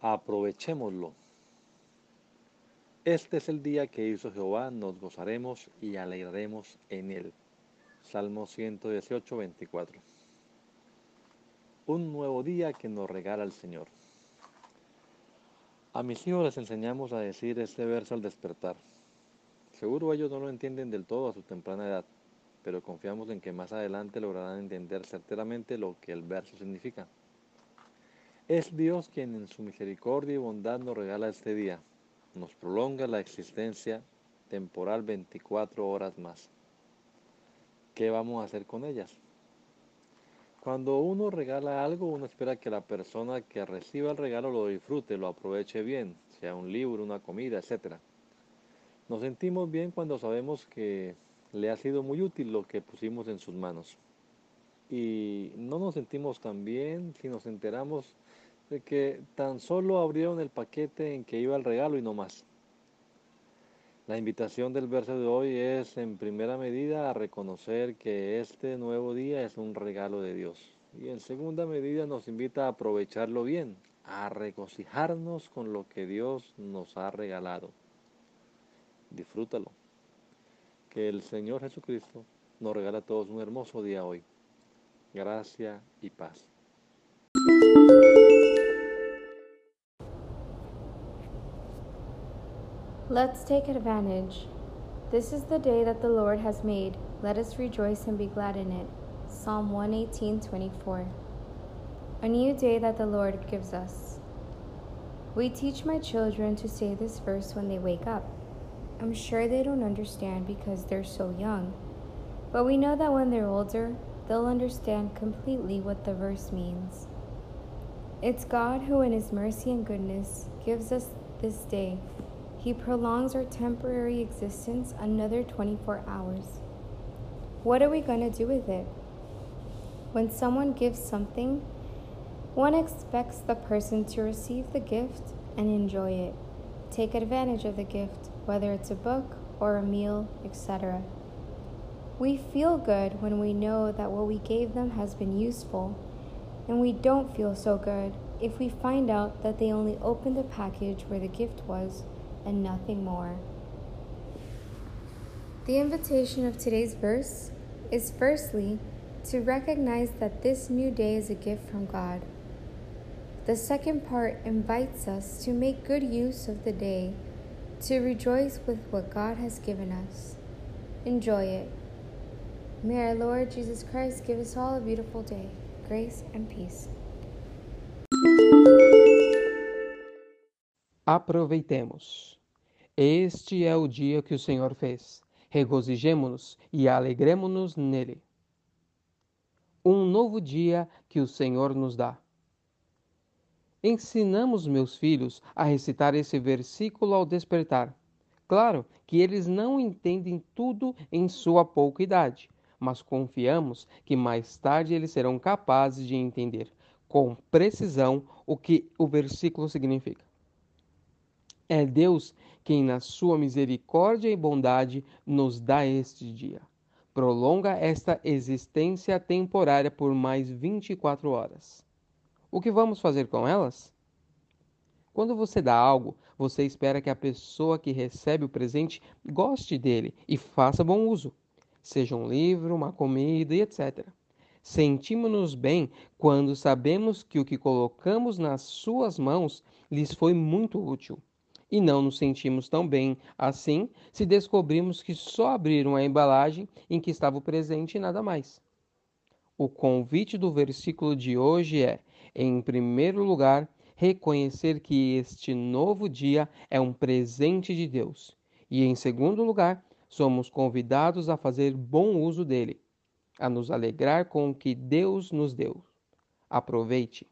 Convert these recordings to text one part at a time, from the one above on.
Aprovechémoslo. Este es el día que hizo Jehová, nos gozaremos y alegraremos en él. Salmo 118, 24. Un nuevo día que nos regala el Señor. A mis hijos les enseñamos a decir este verso al despertar. Seguro ellos no lo entienden del todo a su temprana edad, pero confiamos en que más adelante lograrán entender certeramente lo que el verso significa. Es Dios quien en su misericordia y bondad nos regala este día, nos prolonga la existencia temporal 24 horas más. ¿Qué vamos a hacer con ellas? Cuando uno regala algo, uno espera que la persona que reciba el regalo lo disfrute, lo aproveche bien, sea un libro, una comida, etc. Nos sentimos bien cuando sabemos que le ha sido muy útil lo que pusimos en sus manos. Y no nos sentimos tan bien si nos enteramos de que tan solo abrieron el paquete en que iba el regalo y no más. La invitación del verso de hoy es en primera medida a reconocer que este nuevo día es un regalo de Dios. Y en segunda medida nos invita a aprovecharlo bien, a regocijarnos con lo que Dios nos ha regalado. Disfrútalo. Que el Señor Jesucristo nos regala a todos un hermoso día hoy. Gracia y paz. Let's take advantage. This is the day that the Lord has made. Let us rejoice and be glad in it. Psalm 118:24. A new day that the Lord gives us. We teach my children to say this verse when they wake up. I'm sure they don't understand because they're so young, but we know that when they're older, they'll understand completely what the verse means. It's God who, in His mercy and goodness, gives us this day he prolongs our temporary existence another 24 hours. What are we going to do with it? When someone gives something, one expects the person to receive the gift and enjoy it. Take advantage of the gift, whether it's a book or a meal, etc. We feel good when we know that what we gave them has been useful, and we don't feel so good if we find out that they only opened the package where the gift was and nothing more. The invitation of today's verse is firstly to recognize that this new day is a gift from God. The second part invites us to make good use of the day, to rejoice with what God has given us. Enjoy it. May our Lord Jesus Christ give us all a beautiful day, grace and peace. Aproveitemos. Este é o dia que o Senhor fez. Regozijemo-nos e alegremo-nos nele. Um novo dia que o Senhor nos dá. Ensinamos meus filhos a recitar esse versículo ao despertar. Claro que eles não entendem tudo em sua pouca idade, mas confiamos que mais tarde eles serão capazes de entender com precisão o que o versículo significa. É Deus quem, na sua misericórdia e bondade, nos dá este dia. Prolonga esta existência temporária por mais 24 horas. O que vamos fazer com elas? Quando você dá algo, você espera que a pessoa que recebe o presente goste dele e faça bom uso, seja um livro, uma comida e etc. Sentimos-nos bem quando sabemos que o que colocamos nas suas mãos lhes foi muito útil e não nos sentimos tão bem assim se descobrimos que só abriram a embalagem em que estava o presente e nada mais. O convite do versículo de hoje é, em primeiro lugar, reconhecer que este novo dia é um presente de Deus, e em segundo lugar, somos convidados a fazer bom uso dele, a nos alegrar com o que Deus nos deu. Aproveite.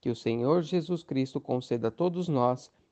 Que o Senhor Jesus Cristo conceda a todos nós